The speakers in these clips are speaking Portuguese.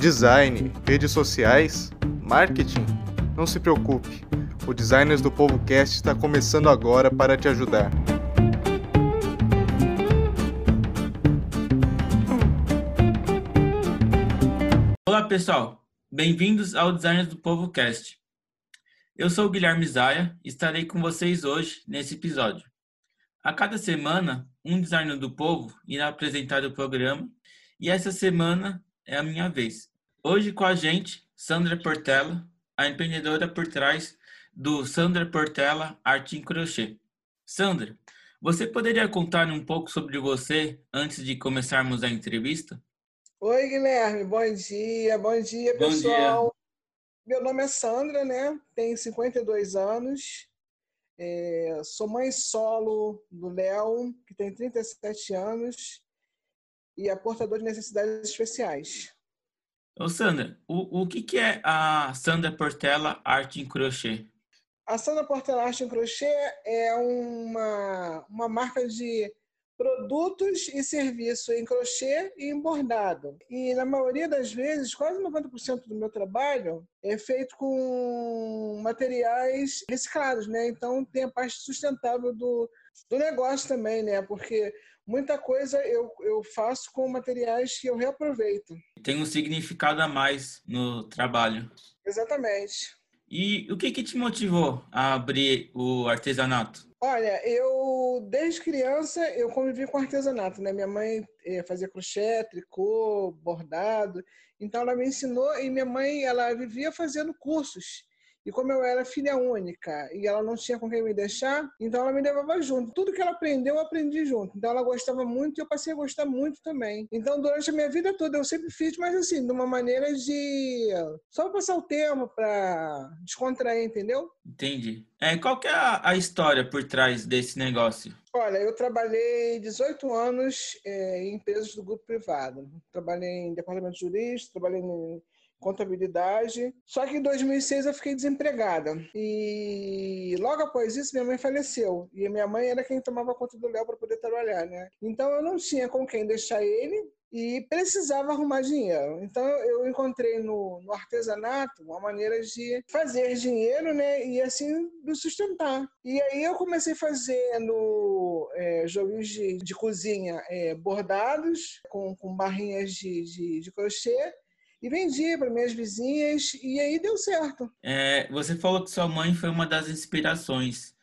Design, redes sociais, marketing? Não se preocupe, o Designers do Povo Cast está começando agora para te ajudar. Olá pessoal, bem-vindos ao Designers do Povo Cast. Eu sou o Guilherme Zaia e estarei com vocês hoje nesse episódio. A cada semana, um designer do povo irá apresentar o programa e essa semana é a minha vez. Hoje com a gente, Sandra Portela, a empreendedora por trás do Sandra Portela Arte em Crochê. Sandra, você poderia contar um pouco sobre você antes de começarmos a entrevista? Oi, Guilherme, bom dia, bom dia, pessoal. Bom dia. Meu nome é Sandra, né? Tenho 52 anos. É, sou mãe solo do Léo, que tem 37 anos, e é portador de necessidades especiais. Ô Sandra, o, o que, que é a Sandra Portela Arte em Crochê? A Sandra Portela Arte em Crochê é uma, uma marca de produtos e serviços em crochê e em bordado. E na maioria das vezes, quase 90% do meu trabalho é feito com materiais reciclados, né? Então tem a parte sustentável do, do negócio também, né? Porque muita coisa eu, eu faço com materiais que eu reaproveito. Tem um significado a mais no trabalho. Exatamente. E o que, que te motivou a abrir o artesanato? Olha, eu desde criança eu convivi com artesanato, né? Minha mãe eh, fazia crochê, tricô, bordado, então ela me ensinou e minha mãe ela vivia fazendo cursos. E como eu era filha única e ela não tinha com quem me deixar, então ela me levava junto. Tudo que ela aprendeu, eu aprendi junto. Então ela gostava muito e eu passei a gostar muito também. Então durante a minha vida toda eu sempre fiz, mas assim, de uma maneira de só passar o tempo, para descontrair, entendeu? Entendi. É, qual que é a, a história por trás desse negócio? Olha, eu trabalhei 18 anos é, em empresas do grupo privado. Trabalhei em departamento jurídico, trabalhei em contabilidade. Só que em 2006 eu fiquei desempregada. E logo após isso, minha mãe faleceu. E minha mãe era quem tomava conta do Léo para poder trabalhar, né? Então eu não tinha com quem deixar ele e precisava arrumar dinheiro. Então eu encontrei no, no, artesanato uma maneira de fazer dinheiro, né, e assim me sustentar. E aí eu comecei fazendo é, joguinhos de, de cozinha é, bordados com, com barrinhas de, de, de crochê e vendia para minhas vizinhas e aí deu certo. É, você falou que sua mãe foi uma das inspirações.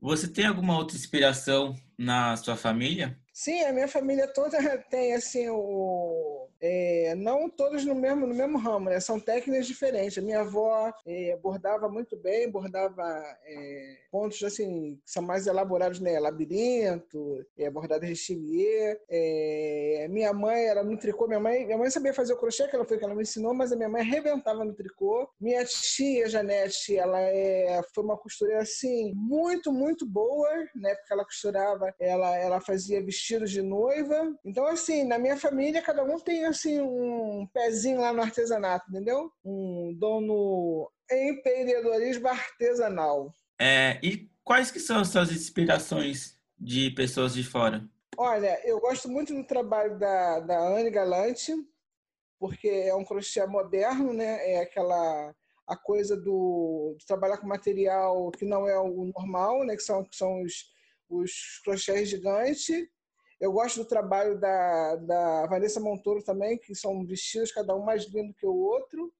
Você tem alguma outra inspiração na sua família? Sim, a minha família toda tem assim o é, não todos no mesmo, no mesmo ramo, né? São técnicas diferentes. A minha avó é, bordava muito bem, bordava é, pontos assim, que são mais elaborados, né? Labirinto, é, bordado rechivier. É, minha mãe era no tricô. Minha mãe, minha mãe sabia fazer o crochê, que ela foi que ela me ensinou, mas a minha mãe arrebentava no tricô. Minha tia, Janete, ela é, foi uma costureira assim, muito, muito boa, né? Porque ela costurava, ela, ela fazia vestidos de noiva. Então, assim, na minha família, cada um tem assim um pezinho lá no artesanato, entendeu? Um dono empreendedorismo artesanal. É, e quais que são as suas inspirações de pessoas de fora? Olha, eu gosto muito do trabalho da, da Anne Galante, porque é um crochê moderno, né? É aquela a coisa do de trabalhar com material que não é o normal, né? Que são, que são os, os crochês gigantes eu gosto do trabalho da, da Vanessa Montoro também, que são vestidos, cada um mais lindo que o outro.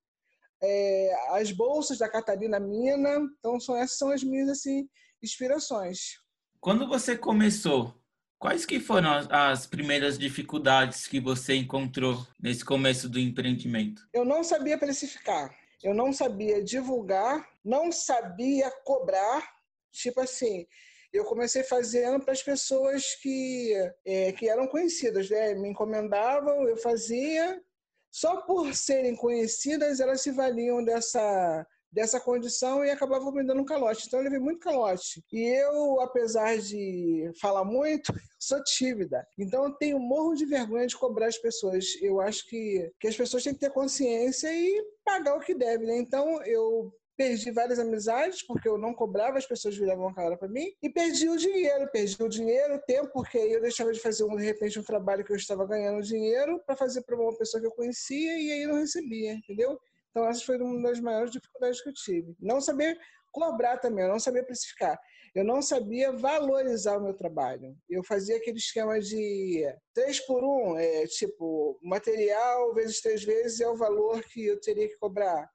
É, as bolsas da Catarina Mina. Então, são, essas são as minhas assim, inspirações. Quando você começou, quais que foram as primeiras dificuldades que você encontrou nesse começo do empreendimento? Eu não sabia precificar, eu não sabia divulgar, não sabia cobrar. Tipo assim, eu comecei fazendo para as pessoas que, é, que eram conhecidas, né? Me encomendavam, eu fazia. Só por serem conhecidas, elas se valiam dessa, dessa condição e acabavam me dando um calote. Então eu levei muito calote. E eu, apesar de falar muito, sou tímida. Então eu tenho morro de vergonha de cobrar as pessoas. Eu acho que, que as pessoas têm que ter consciência e pagar o que deve, né? Então eu perdi várias amizades, porque eu não cobrava, as pessoas viravam a cara para mim, e perdi o dinheiro, perdi o dinheiro, o tempo, porque eu deixava de fazer, um, de repente, um trabalho que eu estava ganhando dinheiro para fazer para uma pessoa que eu conhecia e aí não recebia, entendeu? Então, essa foi uma das maiores dificuldades que eu tive. Não saber cobrar também, não saber precificar. Eu não sabia valorizar o meu trabalho. Eu fazia aquele esquema de três por um, é, tipo, material vezes três vezes é o valor que eu teria que cobrar.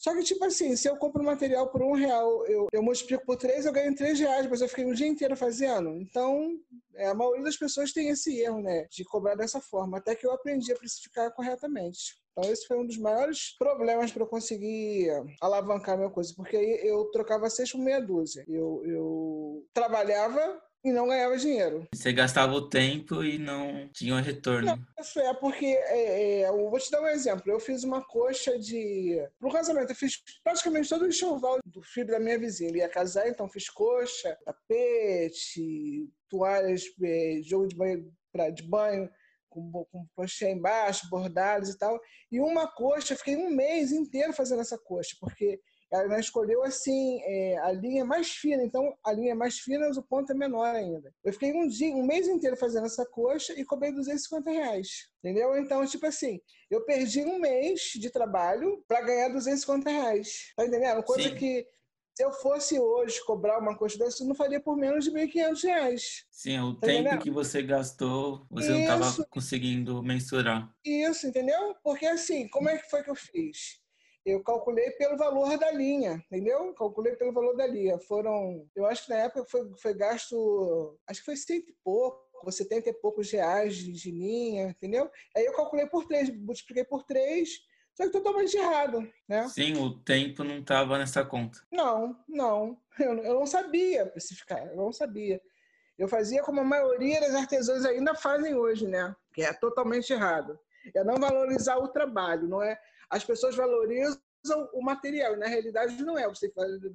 Só que, tipo assim, se eu compro material por um real, eu, eu multiplico por três, eu ganho três reais, mas eu fiquei um dia inteiro fazendo. Então, é, a maioria das pessoas tem esse erro, né? De cobrar dessa forma, até que eu aprendi a precificar corretamente. Então, esse foi um dos maiores problemas para eu conseguir alavancar minha coisa, porque aí eu trocava seis por meia dúzia. Eu, eu trabalhava e não ganhava dinheiro. Você gastava o tempo e não tinha um retorno. Não, isso é porque, é, é, eu vou te dar um exemplo. Eu fiz uma coxa de. Pro casamento, eu fiz praticamente todo o enxoval do filho da minha vizinha. Ele ia casar, então fiz coxa, tapete, toalhas, é, jogo de banho, pra, de banho com, com crochê embaixo, bordados e tal. E uma coxa, fiquei um mês inteiro fazendo essa coxa, porque ela escolheu assim é, a linha mais fina, então a linha mais fina, mas o ponto é menor ainda. Eu fiquei um dia, um mês inteiro fazendo essa coxa e cobrei 250 reais, entendeu? Então, tipo assim, eu perdi um mês de trabalho para ganhar 250 reais, tá entendendo? Coisa Sim. que se eu fosse hoje cobrar uma coisa dessa, eu não faria por menos de 1.500 reais. Sim, o tá tempo que você gastou, você Isso. não estava conseguindo mensurar. Isso, entendeu? Porque assim, como é que foi que eu fiz? Eu calculei pelo valor da linha, entendeu? Calculei pelo valor da linha. Foram, eu acho que na época foi, foi gasto, acho que foi cento e pouco, 70 e poucos reais de, de linha, entendeu? Aí eu calculei por três, multipliquei por três, só que totalmente errado, né? Sim, o tempo não estava nessa conta. Não, não. Eu, eu não sabia especificar, eu não sabia. Eu fazia como a maioria das artesãos ainda fazem hoje, né? Que é totalmente errado. É não valorizar o trabalho, não é? As pessoas valorizam o material, na realidade não é. Você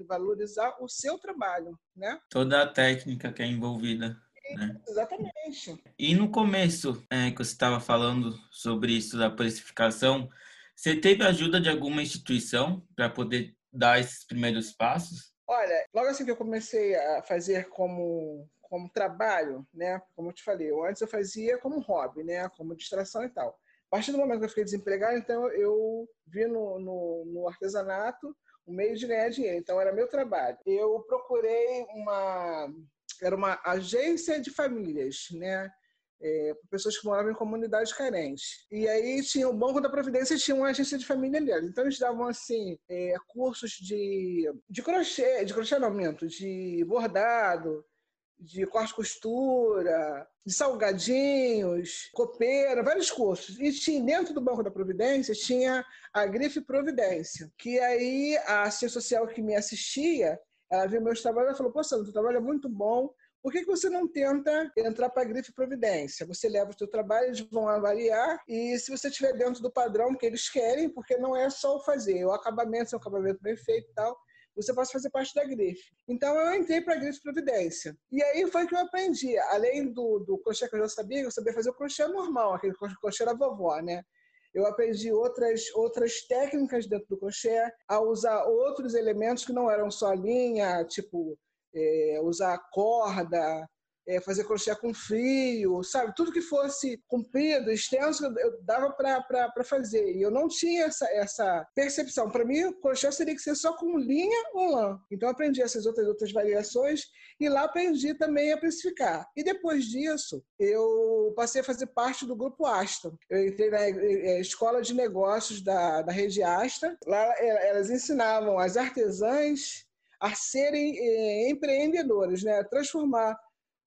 valorizar o seu trabalho, né? Toda a técnica que é envolvida. Né? Exatamente. E no começo, é, que você estava falando sobre isso da precificação, você teve ajuda de alguma instituição para poder dar esses primeiros passos? Olha, logo assim que eu comecei a fazer como como trabalho, né? Como eu te falei, eu, antes eu fazia como hobby, né? Como distração e tal. Partir do momento que eu fiquei desempregado, então eu vi no, no, no artesanato um meio de ganhar dinheiro. Então era meu trabalho. Eu procurei uma era uma agência de famílias, né? é, pessoas que moravam em comunidades carentes. E aí tinha o Banco da Providência tinha uma agência de família ali. Então eles davam assim é, cursos de, de crochê, de crochêamento, de bordado, de corte costura, de salgadinhos, copeira, vários cursos. E tinha, dentro do Banco da Providência tinha a Grife Providência, que aí a assistência social que me assistia, ela viu meus trabalhos e falou, pô, Sandro, o trabalho é muito bom, por que, que você não tenta entrar para a grife providência? Você leva o seu trabalho, eles vão avaliar e se você estiver dentro do padrão que eles querem, porque não é só o fazer, o acabamento é um acabamento bem feito e tal, você pode fazer parte da grife. Então eu entrei para a grife providência. E aí foi que eu aprendi. Além do, do crochê que eu já sabia, eu sabia fazer o crochê normal, aquele crochê da vovó, né? Eu aprendi outras, outras técnicas dentro do crochê, a usar outros elementos que não eram só linha, tipo é, usar corda, é, fazer crochê com fio, sabe? Tudo que fosse comprido, extenso, eu dava para fazer. E eu não tinha essa, essa percepção. Para mim, crochê teria que ser só com linha ou lã. Então, aprendi essas outras, outras variações e lá aprendi também a precificar. E depois disso, eu passei a fazer parte do grupo Asta. Eu entrei na é, escola de negócios da, da rede Asta. Lá é, elas ensinavam as artesãs a serem eh, empreendedores, né? transformar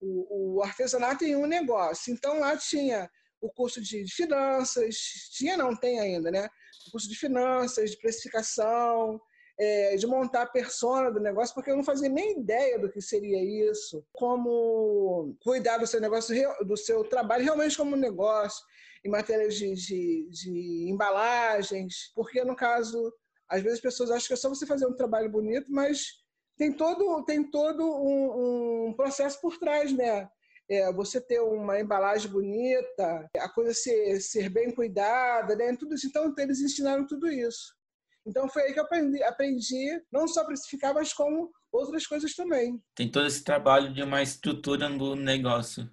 o, o, artesanato em um negócio. Então, lá tinha o curso de finanças, tinha não, tem ainda, né? O curso de finanças, de precificação, é, de montar a persona do negócio, porque eu não fazia nem ideia do que seria isso, como cuidar do seu negócio, do seu trabalho realmente como negócio, em matéria de, de, de embalagens, porque no caso às vezes as pessoas acham que é só você fazer um trabalho bonito, mas tem todo, tem todo um, um processo por trás, né? É, você ter uma embalagem bonita, a coisa ser, ser bem cuidada, né? Tudo isso. Então, eles ensinaram tudo isso. Então foi aí que eu aprendi, aprendi não só precificar, mas como outras coisas também. Tem todo esse trabalho de uma estrutura do negócio.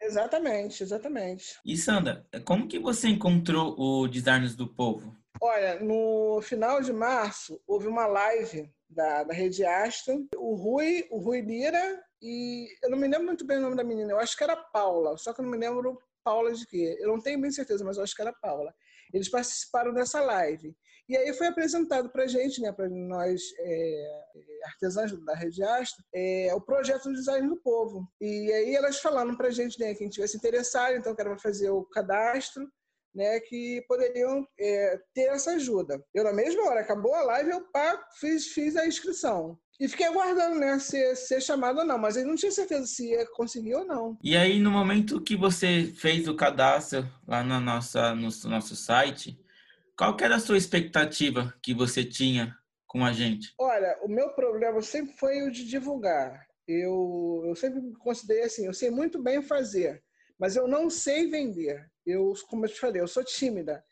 Exatamente, exatamente. E Sandra, como que você encontrou o Designers do Povo? Olha, no final de março houve uma live da, da Rede Astra, o Rui, o Rui Lira e eu não me lembro muito bem o nome da menina, eu acho que era Paula, só que eu não me lembro Paula de quê. Eu não tenho bem certeza, mas eu acho que era Paula. Eles participaram dessa live. E aí foi apresentado para a gente, né, para nós é, artesãos da Rede Astra, é, o projeto do design do povo. E aí elas falaram para a gente, né, quem tivesse interessado, então que era fazer o cadastro, né, que poderiam é, ter essa ajuda. Eu, na mesma hora, acabou a live, eu pá, fiz, fiz a inscrição. E fiquei aguardando, né, ser, ser chamado ou não, mas eu não tinha certeza se ia conseguir ou não. E aí, no momento que você fez o cadastro lá na nossa, no nosso site, qual que era a sua expectativa que você tinha com a gente? Olha, o meu problema sempre foi o de divulgar. Eu, eu sempre considerei assim, eu sei muito bem fazer, mas eu não sei vender. Eu, como eu te falei, eu sou tímida.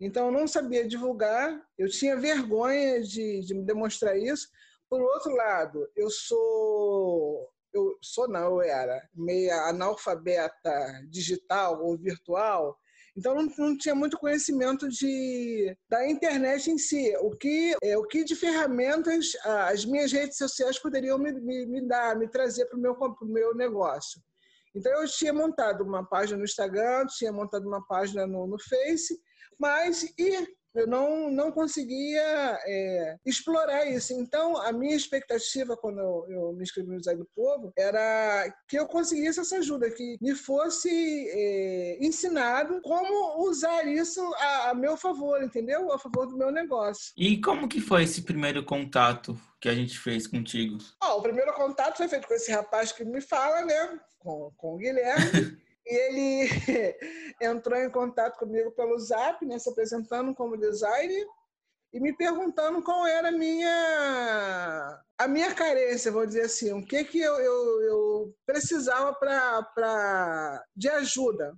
Então, eu não sabia divulgar, eu tinha vergonha de, de demonstrar isso, por outro lado, eu sou eu sou não, eu era meia analfabeta digital ou virtual, então não, não, tinha muito conhecimento de, da internet em si. O que, é, o que de ferramentas as minhas redes sociais poderiam me, me, me dar, me trazer para o meu, meu negócio. Então eu tinha montado uma página no Instagram, tinha montado uma página no, no Face, mas e eu não, não conseguia é, explorar isso. Então, a minha expectativa quando eu, eu, me inscrevi no Design do Povo era que eu conseguisse essa ajuda, que me fosse é, ensinado como usar isso a, a, meu favor, entendeu? A favor do meu negócio. E como que foi esse primeiro contato que a gente fez contigo? O primeiro contato foi feito com esse rapaz que me fala, né? Com, com o Guilherme. E ele entrou em contato comigo pelo Zap, né, se apresentando como designer e me perguntando qual era a minha a minha carência, vou dizer assim, o que que eu, eu, eu precisava para de ajuda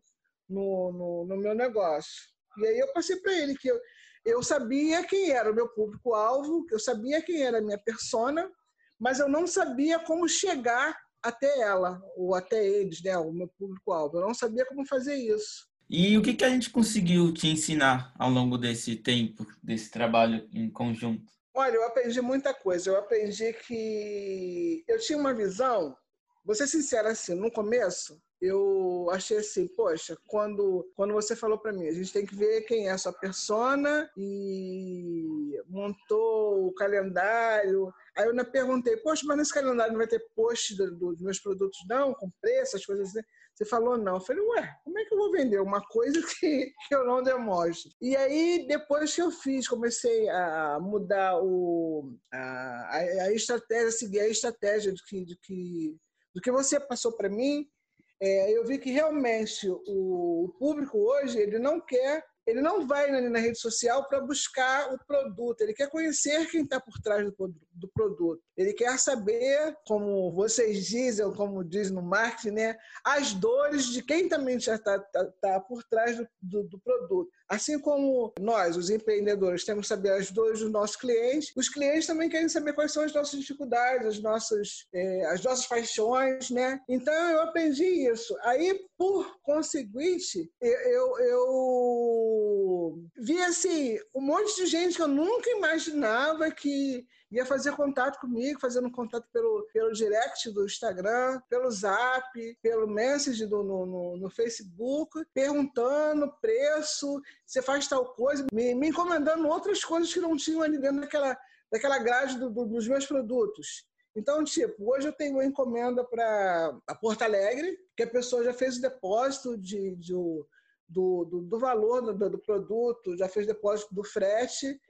no, no, no, meu negócio. E aí eu passei para ele que eu, eu sabia quem era o meu público-alvo, eu sabia quem era a minha persona, mas eu não sabia como chegar até ela, ou até eles, né, o meu público-alvo. Eu não sabia como fazer isso. E o que, que a gente conseguiu te ensinar ao longo desse tempo, desse trabalho em conjunto? Olha, eu aprendi muita coisa. Eu aprendi que eu tinha uma visão, vou ser sincera assim, no começo, eu achei assim, poxa, quando, quando você falou para mim, a gente tem que ver quem é a sua persona e montou o calendário, Aí eu perguntei, poxa, mas nesse calendário não vai ter post do, do, dos meus produtos, não? Com preço, as coisas assim. Você falou não. Eu falei, ué, como é que eu vou vender uma coisa que, que eu não demonstro? E aí, depois que eu fiz, comecei a mudar o, a, a estratégia, seguir a estratégia do que, do que, do que você passou para mim, é, eu vi que realmente o, o público hoje ele não quer ele não vai na, na rede social para buscar o produto, ele quer conhecer quem está por trás do, do, produto. Ele quer saber, como vocês dizem, como diz no marketing, né, as dores de quem também já está tá, tá por trás do, do, do, produto. Assim como nós, os empreendedores, temos que saber as dores dos nossos clientes, os clientes também querem saber quais são as nossas dificuldades, as nossas, é, as nossas paixões, né? Então eu aprendi isso. Aí, por conseguinte, eu, eu vi assim, um monte de gente que eu nunca imaginava que ia fazer contato comigo, fazendo contato pelo, pelo direct do Instagram, pelo Zap, pelo Message do, no, no, no Facebook, perguntando preço, você faz tal coisa, me, me encomendando outras coisas que não tinham ali dentro daquela, daquela grade do, do, dos meus produtos. Então, tipo, hoje eu tenho uma encomenda para Porto Alegre, que a pessoa já fez o depósito de, de, do, do, do valor do, do, produto, já fez depósito do frete.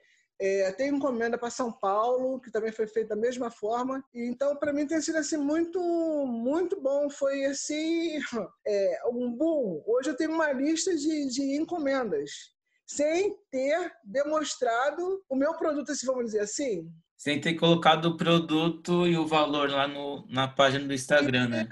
É, tem encomenda para São Paulo, que também foi feita da mesma forma. E, então, para mim, tem sido assim, muito, muito bom. Foi assim, é, um boom. Hoje eu tenho uma lista de, de encomendas, sem ter demonstrado o meu produto, assim, vamos dizer assim. Sem ter colocado o produto e o valor lá no, na página do Instagram, né?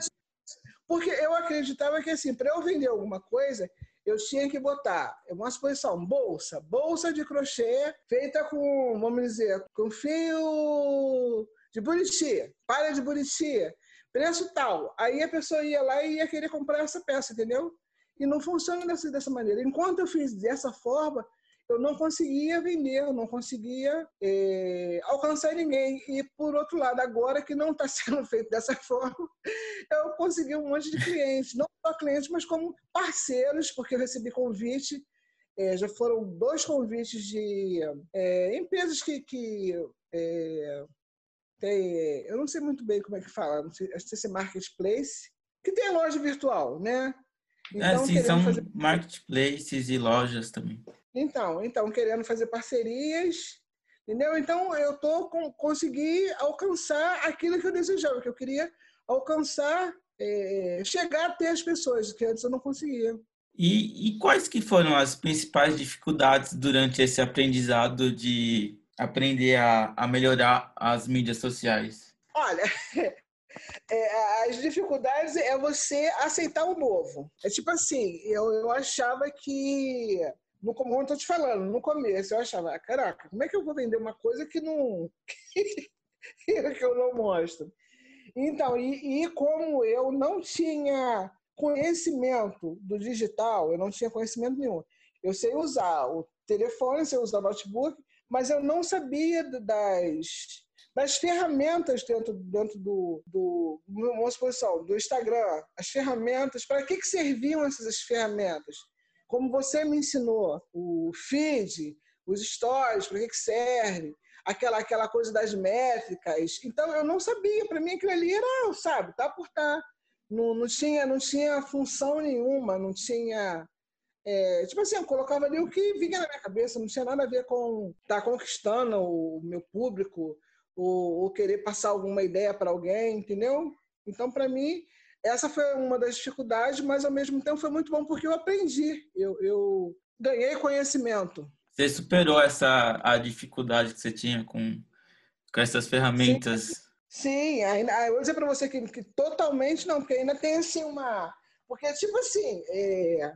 Porque eu acreditava que, assim, para eu vender alguma coisa, eu tinha que botar uma exposição, bolsa, bolsa de crochê feita com, vamos dizer, com fio de buriti, palha de buriti, preço tal. Aí a pessoa ia lá e ia querer comprar essa peça, entendeu? E não funciona dessa, dessa maneira. Enquanto eu fiz dessa forma, eu não conseguia vender, eu não conseguia é, alcançar ninguém. E, por outro lado, agora que não está sendo feito dessa forma, eu consegui um monte de clientes. Não só clientes, mas como parceiros, porque eu recebi convite. É, já foram dois convites de é, empresas que, que tem, eu não sei muito bem como é que fala, não sei, acho que é marketplace, que tem loja virtual, né? É, então, é, sim, são fazer... marketplaces e lojas também. Então, então, querendo fazer parcerias, entendeu? Então, eu tô com, consegui alcançar aquilo que eu desejava, que eu queria alcançar, é, chegar até as pessoas, que antes eu não conseguia. E, e quais que foram as principais dificuldades durante esse aprendizado de aprender a, a melhorar as mídias sociais? Olha, é, as dificuldades é você aceitar o novo. É tipo assim, eu, eu achava que no, como eu te falando, no começo eu achava, caraca, como é que eu vou vender uma coisa que não que eu não mostro? Então, e, e como eu não tinha conhecimento do digital, eu não tinha conhecimento nenhum. Eu sei usar o telefone, sei usar o notebook, mas eu não sabia das, das ferramentas dentro, dentro do, do, uma exposição, do Instagram, as ferramentas, para que, que serviam essas ferramentas? Como você me ensinou, o feed, os stories, para que, que serve, aquela, aquela coisa das métricas. Então, eu não sabia, para mim aquilo ali era, sabe, tá por tá. Não, não, tinha, não tinha função nenhuma, não tinha. É, tipo assim, eu colocava ali o que vinha na minha cabeça, não tinha nada a ver com estar tá conquistando o meu público ou, ou querer passar alguma ideia para alguém, entendeu? Então, para mim, essa foi uma das dificuldades, mas ao mesmo tempo foi muito bom porque eu aprendi, eu, eu ganhei conhecimento. Você superou essa a dificuldade que você tinha com, com essas ferramentas? Sim, sim ainda, eu vou dizer para você que, que, totalmente não, porque ainda tem assim uma. Porque, tipo assim, é,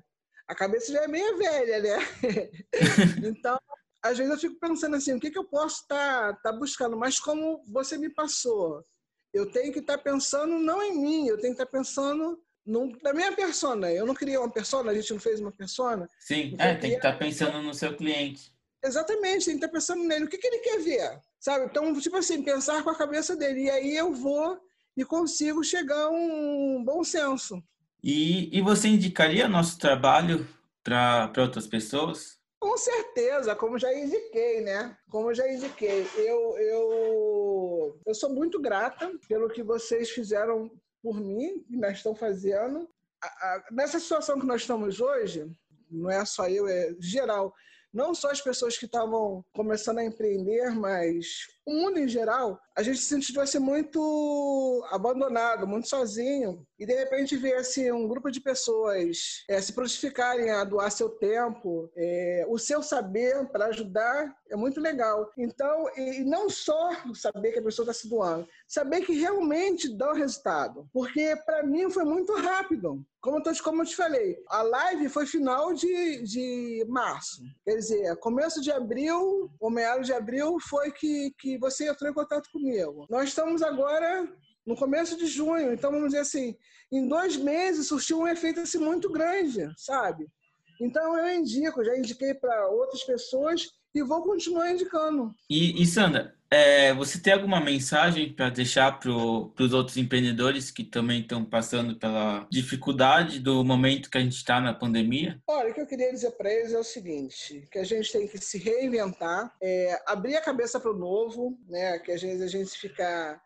a cabeça já é meio velha, né? então, às vezes eu fico pensando assim, o que, que eu posso estar tá, tá buscando? Mas como você me passou eu tenho que estar tá pensando não em mim, eu tenho que estar tá pensando no, na minha persona. Eu não criei uma persona, a gente não fez uma persona. Sim, é, tem que estar tá pensando no seu cliente. Exatamente, tem que estar pensando nele. O que, que ele quer ver? Sabe? Então, tipo assim, pensar com a cabeça dele. E aí eu vou e consigo chegar a um bom senso. E, e você indicaria nosso trabalho para outras pessoas? Com certeza, como já indiquei, né? Como já indiquei, eu, eu, eu sou muito grata pelo que vocês fizeram por mim, e nós estão fazendo. A, a, nessa situação que nós estamos hoje, não é só eu, é geral. Não só as pessoas que estavam começando a empreender, mas o mundo em geral, a gente se sentiu assim muito abandonado, muito sozinho. E de repente ver assim, um grupo de pessoas é, se prontificarem a doar seu tempo, é, o seu saber para ajudar, é muito legal. Então, e não só saber que a pessoa está se doando, saber que realmente dá o resultado. Porque para mim foi muito rápido. Como eu, tô, como eu te falei, a live foi final de, de março. Quer dizer, começo de abril, ou meados de abril, foi que, que você entrou em contato comigo. Nós estamos agora no começo de junho, então vamos dizer assim, em dois meses surtiu um efeito assim muito grande, sabe? Então eu indico, já indiquei para outras pessoas e vou continuar indicando. E, e Sandra, é, você tem alguma mensagem para deixar para os outros empreendedores que também estão passando pela dificuldade do momento que a gente está na pandemia? Olha, o que eu queria dizer para eles é o seguinte: que a gente tem que se reinventar, é, abrir a cabeça para o novo, né? Que às vezes a gente fica,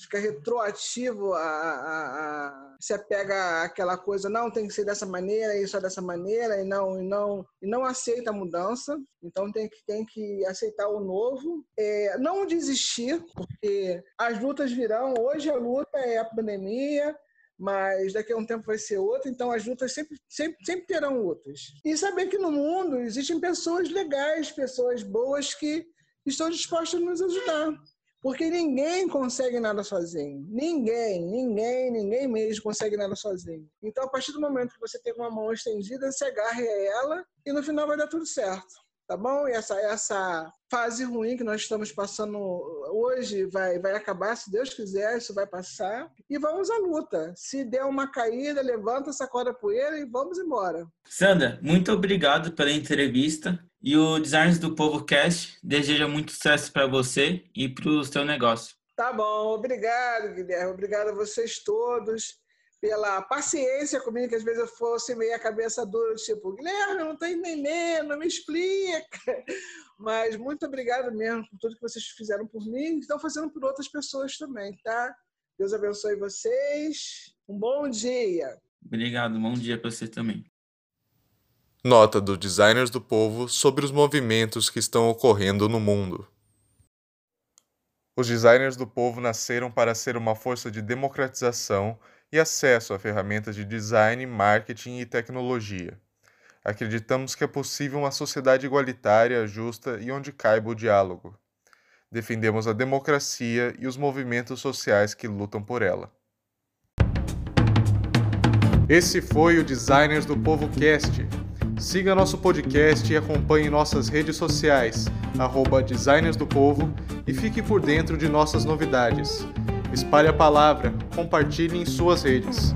fica retroativo, a, a, a, se apega àquela coisa, não tem que ser dessa maneira, isso é dessa maneira, e não, e não, e não aceita a mudança. Então tem que, tem que aceitar o novo. É, não desistir, porque as lutas virão. Hoje a luta é a pandemia, mas daqui a um tempo vai ser outra, então as lutas sempre, sempre, sempre terão lutas. E saber que no mundo existem pessoas legais, pessoas boas que estão dispostas a nos ajudar. Porque ninguém consegue nada sozinho. Ninguém, ninguém, ninguém mesmo consegue nada sozinho. Então, a partir do momento que você tem uma mão estendida, você agarre a ela e no final vai dar tudo certo tá bom? E essa, essa fase ruim que nós estamos passando hoje vai, vai acabar, se Deus quiser, isso vai passar. E vamos à luta. Se der uma caída, levanta, sacode a poeira e vamos embora. Sandra, muito obrigado pela entrevista. E o Designs do Povo Cast deseja muito sucesso para você e para o seu negócio. Tá bom, obrigado, Guilherme. Obrigado a vocês todos pela paciência comigo, que às vezes eu fosse meio a cabeça dura, tipo, Guilherme, eu não estou entendendo, me explica. Mas muito obrigado mesmo por tudo que vocês fizeram por mim e estão fazendo por outras pessoas também, tá? Deus abençoe vocês. Um bom dia. Obrigado, bom dia para você também. Nota do Designers do Povo sobre os movimentos que estão ocorrendo no mundo. Os designers do povo nasceram para ser uma força de democratização e acesso a ferramentas de design, marketing e tecnologia. Acreditamos que é possível uma sociedade igualitária, justa e onde caiba o diálogo. Defendemos a democracia e os movimentos sociais que lutam por ela. Esse foi o Designers do Povo Cast. Siga nosso podcast e acompanhe nossas redes sociais, arroba Designers do Povo, e fique por dentro de nossas novidades. Espalhe a palavra, compartilhe em suas redes.